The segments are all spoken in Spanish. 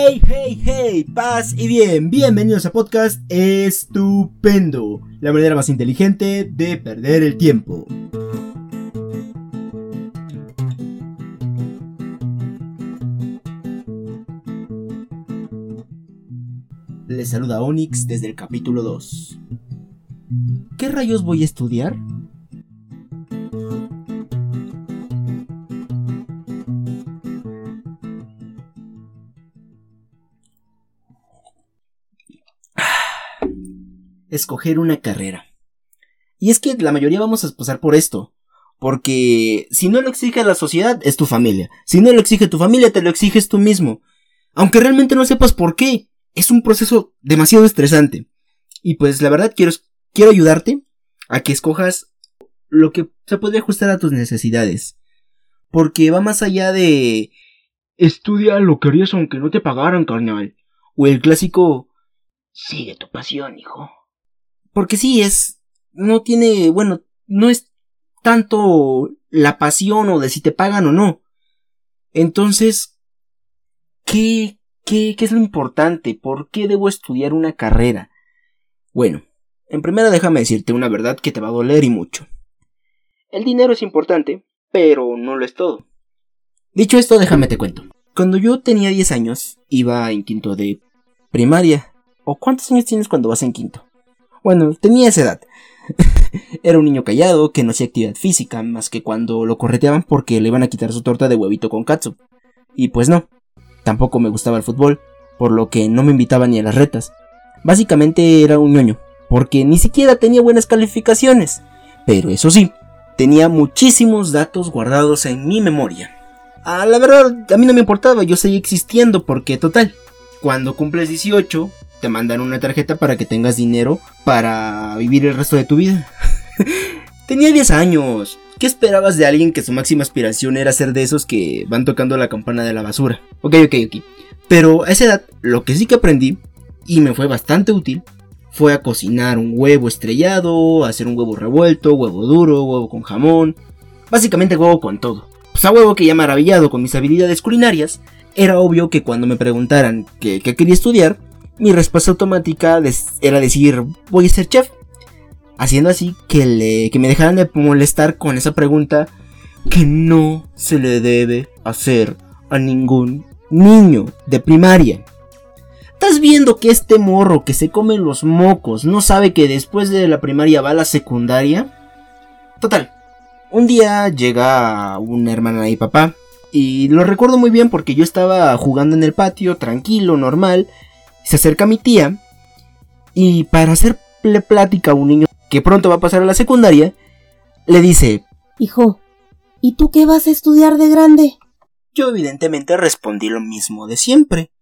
Hey, hey, hey, paz y bien, bienvenidos a podcast estupendo, la manera más inteligente de perder el tiempo. Les saluda Onyx desde el capítulo 2. ¿Qué rayos voy a estudiar? Escoger una carrera. Y es que la mayoría vamos a pasar por esto. Porque si no lo exige la sociedad, es tu familia. Si no lo exige tu familia, te lo exiges tú mismo. Aunque realmente no sepas por qué. Es un proceso demasiado estresante. Y pues la verdad quiero, quiero ayudarte a que escojas lo que se puede ajustar a tus necesidades. Porque va más allá de... Estudia lo que harías aunque no te pagaran, carnal. O el clásico... Sigue tu pasión, hijo. Porque sí, es. No tiene. Bueno, no es tanto la pasión o de si te pagan o no. Entonces, ¿qué, qué, qué es lo importante? ¿Por qué debo estudiar una carrera? Bueno, en primera déjame decirte una verdad que te va a doler y mucho. El dinero es importante, pero no lo es todo. Dicho esto, déjame te cuento. Cuando yo tenía 10 años, iba en quinto de primaria. ¿O cuántos años tienes cuando vas en quinto? Bueno, tenía esa edad. Era un niño callado que no hacía actividad física más que cuando lo correteaban porque le iban a quitar su torta de huevito con katsu. Y pues no. Tampoco me gustaba el fútbol, por lo que no me invitaba ni a las retas. Básicamente era un ñoño, porque ni siquiera tenía buenas calificaciones. Pero eso sí, tenía muchísimos datos guardados en mi memoria. Ah, la verdad, a mí no me importaba, yo seguía existiendo porque total, cuando cumples 18, te mandan una tarjeta para que tengas dinero para vivir el resto de tu vida. Tenía 10 años. ¿Qué esperabas de alguien que su máxima aspiración era ser de esos que van tocando la campana de la basura? Ok, ok, ok. Pero a esa edad, lo que sí que aprendí, y me fue bastante útil, fue a cocinar un huevo estrellado, hacer un huevo revuelto, huevo duro, huevo con jamón, básicamente huevo con todo. Pues a huevo que ya maravillado con mis habilidades culinarias, era obvio que cuando me preguntaran qué, quería estudiar, mi respuesta automática era decir voy a ser chef. Haciendo así que, le, que me dejaran de molestar con esa pregunta que no se le debe hacer a ningún niño de primaria. ¿Estás viendo que este morro que se come los mocos no sabe que después de la primaria va a la secundaria? Total. Un día llega una hermana y papá. Y lo recuerdo muy bien porque yo estaba jugando en el patio, tranquilo, normal. Se acerca mi tía y para hacerle plática a un niño que pronto va a pasar a la secundaria, le dice, Hijo, ¿y tú qué vas a estudiar de grande? Yo evidentemente respondí lo mismo de siempre,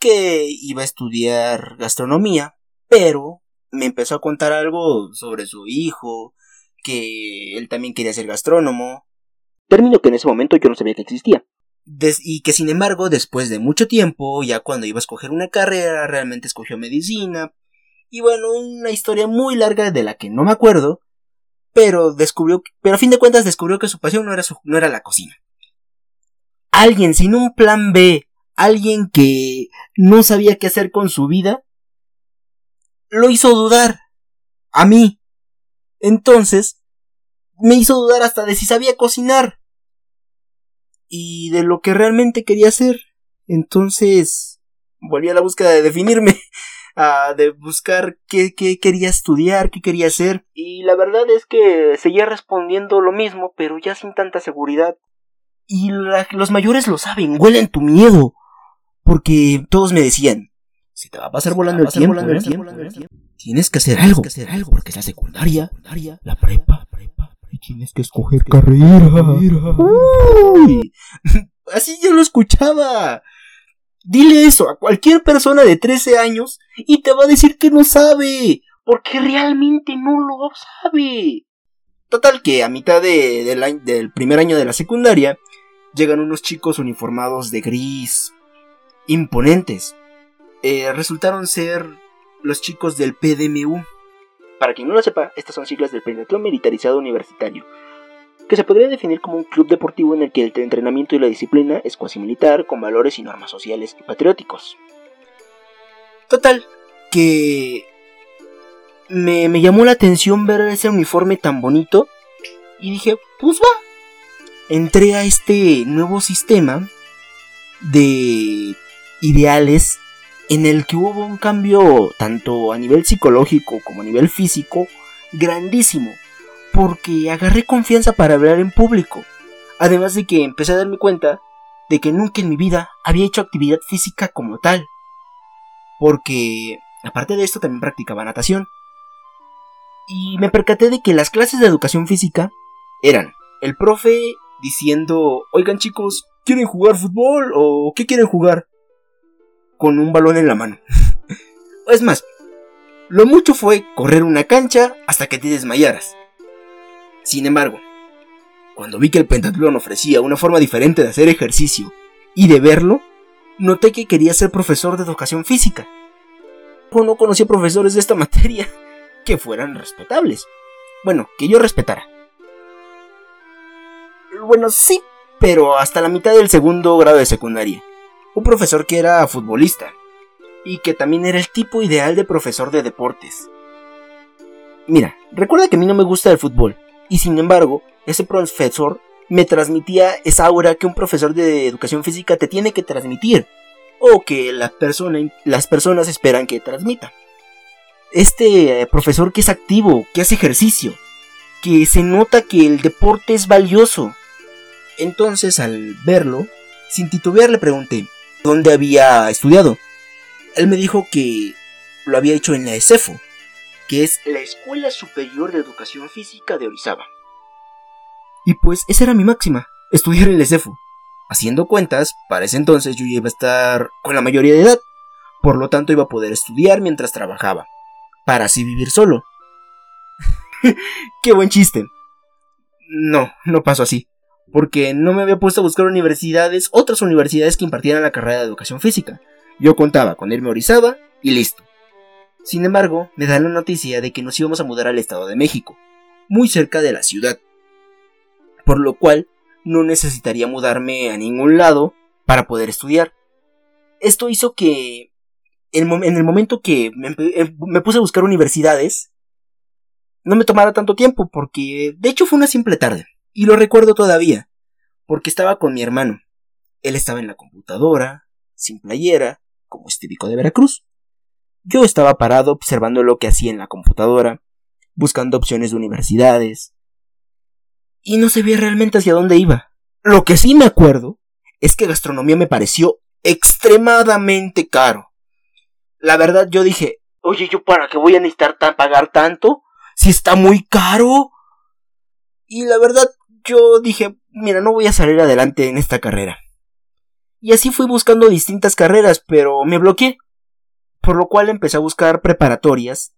que iba a estudiar gastronomía, pero me empezó a contar algo sobre su hijo, que él también quería ser gastrónomo. Término que en ese momento yo no sabía que existía y que sin embargo, después de mucho tiempo, ya cuando iba a escoger una carrera, realmente escogió medicina. Y bueno, una historia muy larga de la que no me acuerdo. Pero descubrió, pero a fin de cuentas descubrió que su pasión no era, no era la cocina. Alguien sin un plan B, alguien que no sabía qué hacer con su vida, lo hizo dudar. A mí. Entonces, me hizo dudar hasta de si sabía cocinar y de lo que realmente quería hacer. Entonces volví a la búsqueda de definirme, a de buscar qué, qué, quería estudiar, qué quería hacer. Y la verdad es que seguía respondiendo lo mismo, pero ya sin tanta seguridad. Y los mayores lo saben, huelen tu miedo. Porque todos me decían, si te va a pasar volando, el, tiempo, tienes que hacer algo, que hacer algo, porque es la secundaria, la prepa, y tienes que escoger carrera. así yo lo escuchaba. Dile eso a cualquier persona de 13 años y te va a decir que no sabe, porque realmente no lo sabe. Total que a mitad de, del primer año de la secundaria llegan unos chicos uniformados de gris, imponentes. Eh, resultaron ser los chicos del PDMU, para quien no lo sepa, estas son siglas del Pentathlon Militarizado Universitario. que se podría definir como un club deportivo en el que el entrenamiento y la disciplina es cuasi militar, con valores y normas sociales y patrióticos. Total, que me, me llamó la atención ver ese uniforme tan bonito y dije, pues va. Entré a este nuevo sistema de ideales en el que hubo un cambio tanto a nivel psicológico como a nivel físico grandísimo, porque agarré confianza para hablar en público, además de que empecé a darme cuenta de que nunca en mi vida había hecho actividad física como tal, porque aparte de esto también practicaba natación, y me percaté de que las clases de educación física eran el profe diciendo, oigan chicos, ¿quieren jugar fútbol o qué quieren jugar? Con un balón en la mano. es más, lo mucho fue correr una cancha hasta que te desmayaras. Sin embargo, cuando vi que el pentatlón ofrecía una forma diferente de hacer ejercicio y de verlo, noté que quería ser profesor de educación física. O no conocía profesores de esta materia que fueran respetables. Bueno, que yo respetara. Bueno, sí, pero hasta la mitad del segundo grado de secundaria. Un profesor que era futbolista y que también era el tipo ideal de profesor de deportes. Mira, recuerda que a mí no me gusta el fútbol, y sin embargo, ese profesor me transmitía esa aura que un profesor de educación física te tiene que transmitir, o que las personas esperan que transmita. Este profesor que es activo, que hace ejercicio, que se nota que el deporte es valioso, entonces, al verlo, sin titubear le pregunté dónde había estudiado. Él me dijo que lo había hecho en la ESEFO, que es la Escuela Superior de Educación Física de Orizaba. Y pues esa era mi máxima, estudiar en la ESEFO. Haciendo cuentas, para ese entonces yo iba a estar con la mayoría de edad, por lo tanto iba a poder estudiar mientras trabajaba, para así vivir solo. ¡Qué buen chiste! No, no pasó así porque no me había puesto a buscar universidades, otras universidades que impartieran la carrera de educación física. Yo contaba con irme a Orizaba y listo. Sin embargo, me dan la noticia de que nos íbamos a mudar al Estado de México, muy cerca de la ciudad. Por lo cual, no necesitaría mudarme a ningún lado para poder estudiar. Esto hizo que, en, el momento que eh, me puse a buscar universidades, no me tomara tanto tiempo, porque de hecho fue una simple tarde. Y lo recuerdo todavía, porque estaba con mi hermano. Él estaba en la computadora, sin playera, como es típico de Veracruz. Yo estaba parado observando lo que hacía en la computadora, buscando opciones de universidades. Y no sabía realmente hacia dónde iba. Lo que sí me acuerdo es que gastronomía me pareció extremadamente caro. La verdad yo dije, oye, ¿yo para qué voy a necesitar pagar tanto? Si está muy caro. Y la verdad yo dije, mira, no voy a salir adelante en esta carrera. Y así fui buscando distintas carreras, pero me bloqueé. Por lo cual empecé a buscar preparatorias,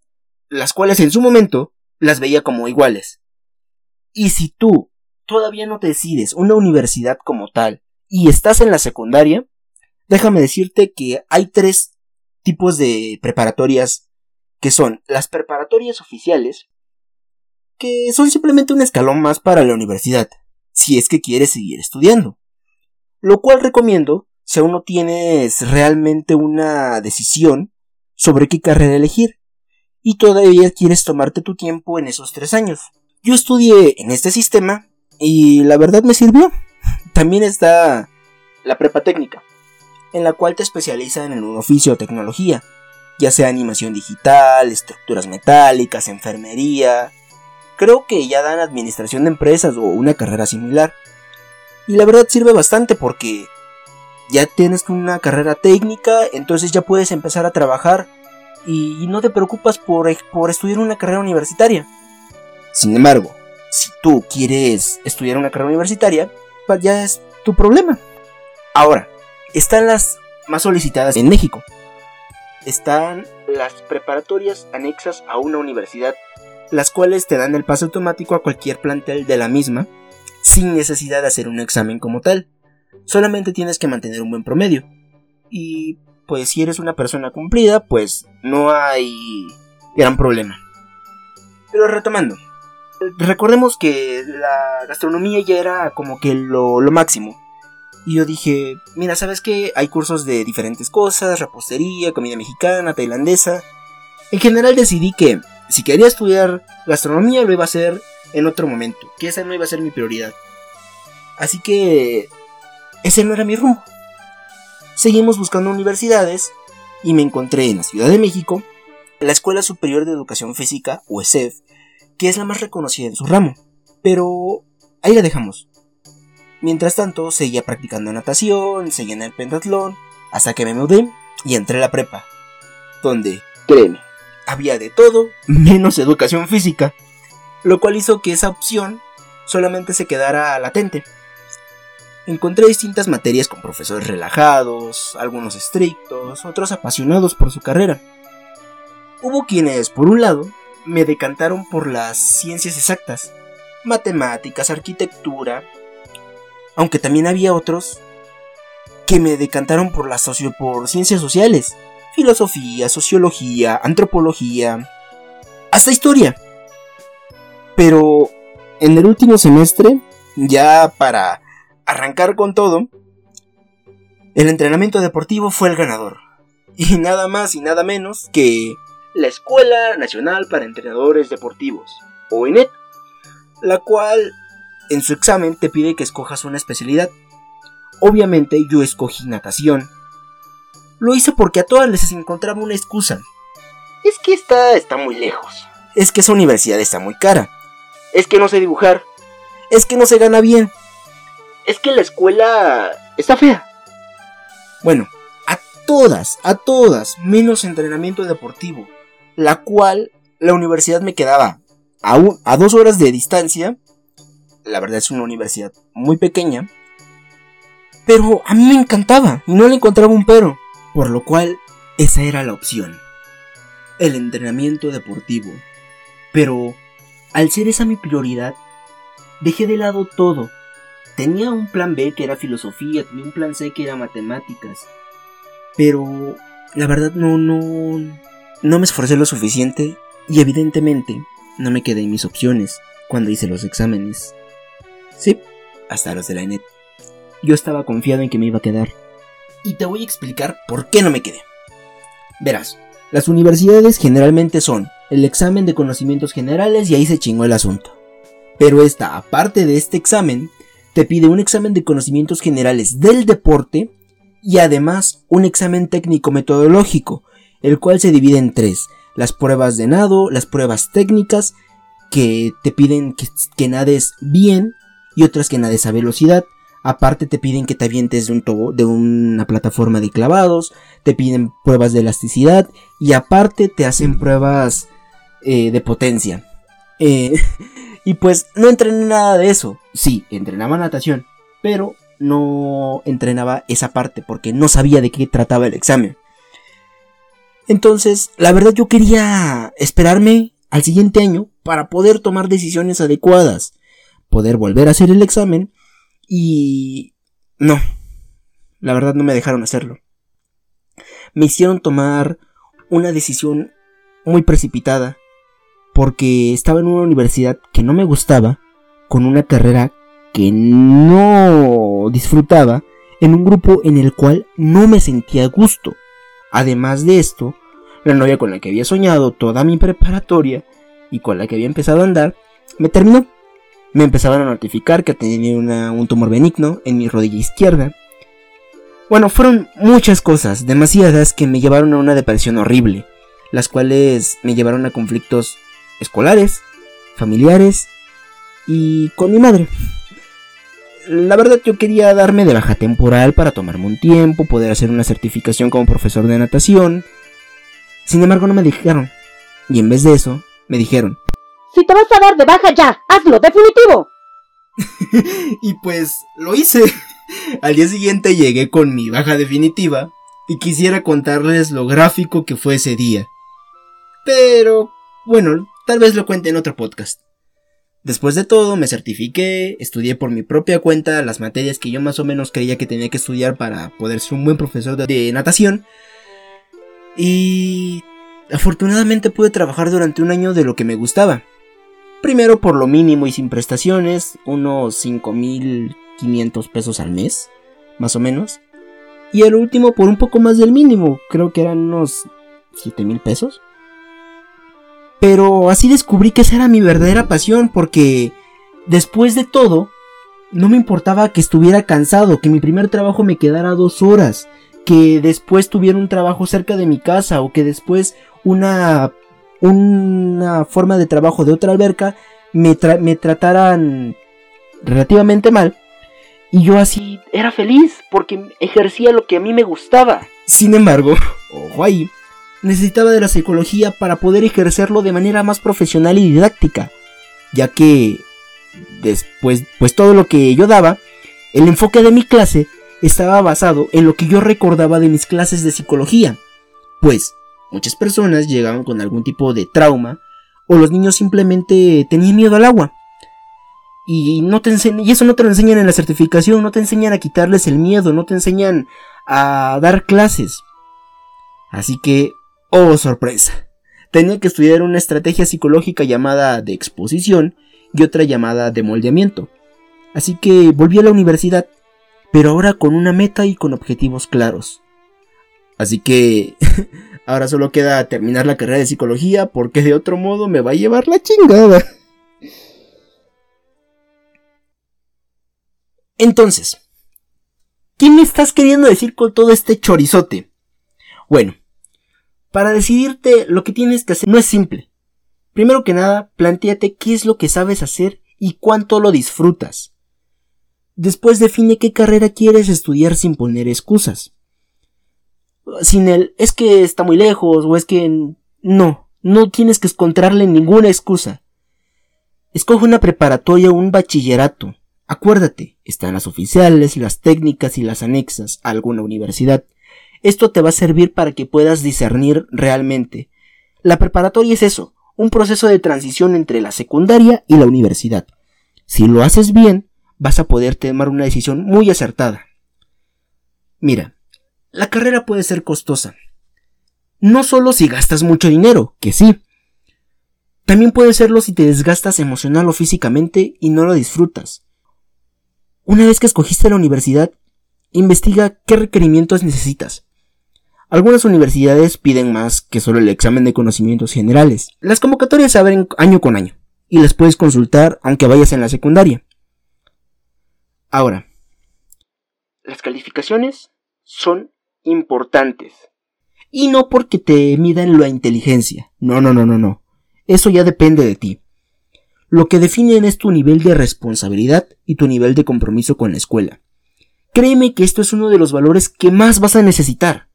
las cuales en su momento las veía como iguales. Y si tú todavía no te decides una universidad como tal y estás en la secundaria, déjame decirte que hay tres tipos de preparatorias que son las preparatorias oficiales, que son simplemente un escalón más para la universidad, si es que quieres seguir estudiando. Lo cual recomiendo si aún no tienes realmente una decisión sobre qué carrera elegir y todavía quieres tomarte tu tiempo en esos tres años. Yo estudié en este sistema y la verdad me sirvió. También está la prepa técnica, en la cual te especializan en un oficio o tecnología, ya sea animación digital, estructuras metálicas, enfermería, creo que ya dan administración de empresas o una carrera similar. Y la verdad sirve bastante porque ya tienes una carrera técnica, entonces ya puedes empezar a trabajar y no te preocupas por, por estudiar una carrera universitaria. Sin embargo, si tú quieres estudiar una carrera universitaria, pues ya es tu problema. Ahora, están las más solicitadas en México. Están las preparatorias anexas a una universidad las cuales te dan el paso automático a cualquier plantel de la misma, sin necesidad de hacer un examen como tal. Solamente tienes que mantener un buen promedio. Y pues si eres una persona cumplida, pues no hay gran problema. Pero retomando, Recordemos que la gastronomía ya era como que lo, máximo. Y yo dije, mira, ¿sabes qué? Hay cursos de diferentes cosas, repostería, comida mexicana, tailandesa. En general decidí que si quería estudiar gastronomía lo iba a hacer en otro momento, que esa no iba a ser mi prioridad. Así que ese no era mi rumbo. Seguimos buscando universidades y me encontré en la Ciudad de México la Escuela Superior de Educación Física, o ESEF, que es la más reconocida en su ramo. Pero ahí la dejamos. Mientras tanto, seguía practicando natación, seguía en el pentatlón, hasta que me mudé y entré a la prepa, donde, créeme, había de todo menos educación física, lo cual hizo que esa opción solamente se quedara latente. Encontré distintas materias con profesores relajados, algunos estrictos, otros apasionados por su carrera. Hubo quienes, por un lado, me decantaron por las ciencias exactas, matemáticas, arquitectura, aunque también había otros que me decantaron por las socio por ciencias sociales, filosofía, sociología, antropología, hasta historia. Pero en el último semestre, ya para arrancar con todo, el entrenamiento deportivo fue el ganador. Y nada más y nada menos que la Escuela Nacional para Entrenadores Deportivos, o ENET, la cual en su examen te pide que escojas una especialidad. Obviamente yo escogí natación. Lo hice porque a todas les encontraba una excusa. Es que esta está muy lejos. Es que esa universidad está muy cara. Es que no sé dibujar. Es que no se gana bien. Es que la escuela está fea. Bueno, a todas, a todas, menos entrenamiento deportivo. La cual la universidad me quedaba a, a dos horas de distancia la verdad es una universidad muy pequeña, pero a mí me encantaba y no le encontraba un pero, por lo cual esa era la opción. El entrenamiento deportivo. Pero, al ser esa mi prioridad, dejé de lado todo. Tenía un plan B que era filosofía, tenía un plan C que era matemáticas. Pero, la verdad no, no, no me esforcé lo suficiente y evidentemente no me quedé en mis opciones cuando hice los exámenes. Sí, hasta los de la ENET. Yo estaba confiado en que me iba a quedar. Y te voy a explicar por qué no me quedé. Verás, las universidades generalmente son el examen de conocimientos generales y ahí se chingó el asunto. Pero esta, aparte de este examen, te pide un examen de conocimientos generales del deporte y además un examen técnico metodológico, el cual se divide en tres, las pruebas de nado, las pruebas técnicas, que te piden que, que nades bien, y otras que nades a velocidad. Aparte te piden que te avientes de, un de una plataforma de clavados, te piden pruebas de elasticidad y aparte te hacen pruebas eh, de potencia. Eh, y pues no entrené nada de eso. Sí, entrenaba natación, pero no entrenaba esa parte porque no sabía de qué trataba el examen. Entonces, la verdad yo quería esperarme al siguiente año para poder tomar decisiones adecuadas poder volver a hacer el examen y no, la verdad no me dejaron hacerlo. Me hicieron tomar una decisión muy precipitada porque estaba en una universidad que no me gustaba, con una carrera que no disfrutaba, en un grupo en el cual no me sentía a gusto. Además de esto, la novia con la que había soñado toda mi preparatoria y con la que había empezado a andar, me terminó me empezaban a notificar que tenía un tumor benigno en mi rodilla izquierda. Bueno, fueron muchas cosas, demasiadas, que me llevaron a una depresión horrible, las cuales me llevaron a conflictos escolares, familiares y con mi madre. La verdad yo quería darme de baja temporal para tomarme un tiempo, poder hacer una certificación como profesor de natación. Sin embargo no me dijeron. Y en vez de eso, me dijeron, si te vas a dar de baja ya, hazlo, definitivo. y pues lo hice. Al día siguiente llegué con mi baja definitiva y quisiera contarles lo gráfico que fue ese día. Pero, bueno, tal vez lo cuente en otro podcast. Después de todo, me certifiqué, estudié por mi propia cuenta las materias que yo más o menos creía que tenía que estudiar para poder ser un buen profesor de, natación. Y afortunadamente pude trabajar durante un año de lo que me gustaba. Primero por lo mínimo y sin prestaciones, unos 5.500 pesos al mes, más o menos. Y el último por un poco más del mínimo, creo que eran unos 7.000 pesos. Pero así descubrí que esa era mi verdadera pasión porque después de todo, no me importaba que estuviera cansado, que mi primer trabajo me quedara dos horas, que después tuviera un trabajo cerca de mi casa o que después una, una forma de trabajo de otra alberca me, me trataran relativamente mal. Y yo así era feliz porque ejercía lo que a mí me gustaba. Sin embargo, ojo ahí, necesitaba de la psicología para poder ejercerlo de manera más profesional y didáctica, ya que después, pues todo lo que yo daba, el enfoque de mi clase estaba basado en lo que yo recordaba de mis clases de psicología. Pues muchas personas llegaban con algún tipo de trauma o los niños simplemente tenían miedo al agua. Y, no te y eso no te lo enseñan en la certificación, no te enseñan a quitarles el miedo, no te enseñan a dar clases. Así que, oh sorpresa, tenía que estudiar una estrategia psicológica llamada de exposición y otra llamada de moldeamiento. Así que volví a la universidad, pero ahora con una meta y con objetivos claros. Así que ahora solo queda terminar la carrera de psicología porque de otro modo me va a llevar la chingada. Entonces, ¿qué me estás queriendo decir con todo este chorizote? Bueno, para decidirte lo que tienes que hacer no es simple. Primero que nada, planteate qué es lo que sabes hacer y cuánto lo disfrutas. Después define qué carrera quieres estudiar sin poner excusas. Sin el es que está muy lejos o es que no, no tienes que encontrarle ninguna excusa. Escoge una preparatoria o un bachillerato. Acuérdate, están las oficiales, las técnicas y las anexas a alguna universidad. Esto te va a servir para que puedas discernir realmente. La preparatoria es eso, un proceso de transición entre la secundaria y la universidad. Si lo haces bien, vas a poder tomar una decisión muy acertada. Mira, la carrera puede ser costosa. No solo si gastas mucho dinero, que sí. También puede serlo si te desgastas emocional o físicamente y no lo disfrutas. Una vez que escogiste la universidad, investiga qué requerimientos necesitas. Algunas universidades piden más que solo el examen de conocimientos generales. Las convocatorias se abren año con año y las puedes consultar aunque vayas en la secundaria. Ahora, las calificaciones son importantes. Y no porque te midan la inteligencia. No, no, no, no, no. Eso ya depende de ti. Lo que definen es tu nivel de responsabilidad y tu nivel de compromiso con la escuela. Créeme que esto es uno de los valores que más vas a necesitar.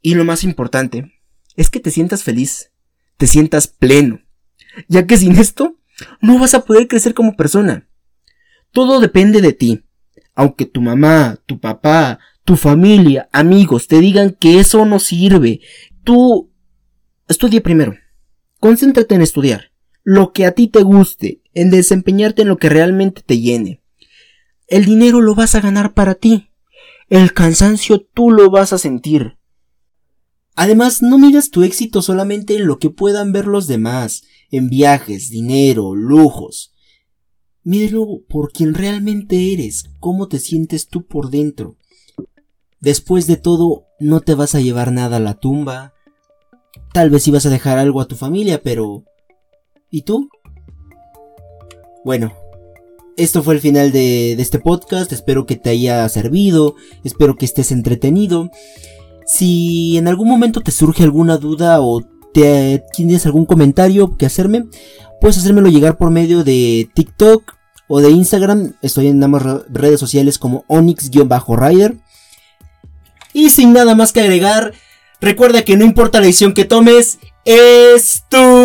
Y lo más importante es que te sientas feliz, te sientas pleno, ya que sin esto no vas a poder crecer como persona. Todo depende de ti. Aunque tu mamá, tu papá, tu familia, amigos te digan que eso no sirve, tú estudia primero. Concéntrate en estudiar, lo que a ti te guste, en desempeñarte en lo que realmente te llene. El dinero lo vas a ganar para ti. El cansancio tú lo vas a sentir. Además, no miras tu éxito solamente en lo que puedan ver los demás, en viajes, dinero, lujos. Míralo por quien realmente eres, cómo te sientes tú por dentro. Después de todo, no te vas a llevar nada a la tumba. Tal vez ibas a dejar algo a tu familia, pero... ¿Y tú? Bueno, esto fue el final de, este podcast. Espero que te haya servido. Espero que estés entretenido. Si en algún momento te surge alguna duda o te, tienes algún comentario que hacerme, puedes hacérmelo llegar por medio de TikTok o de Instagram. Estoy en ambas redes sociales como Onyx-Rider. Y sin nada más que agregar, recuerda que no importa la decisión que tomes, estupendo.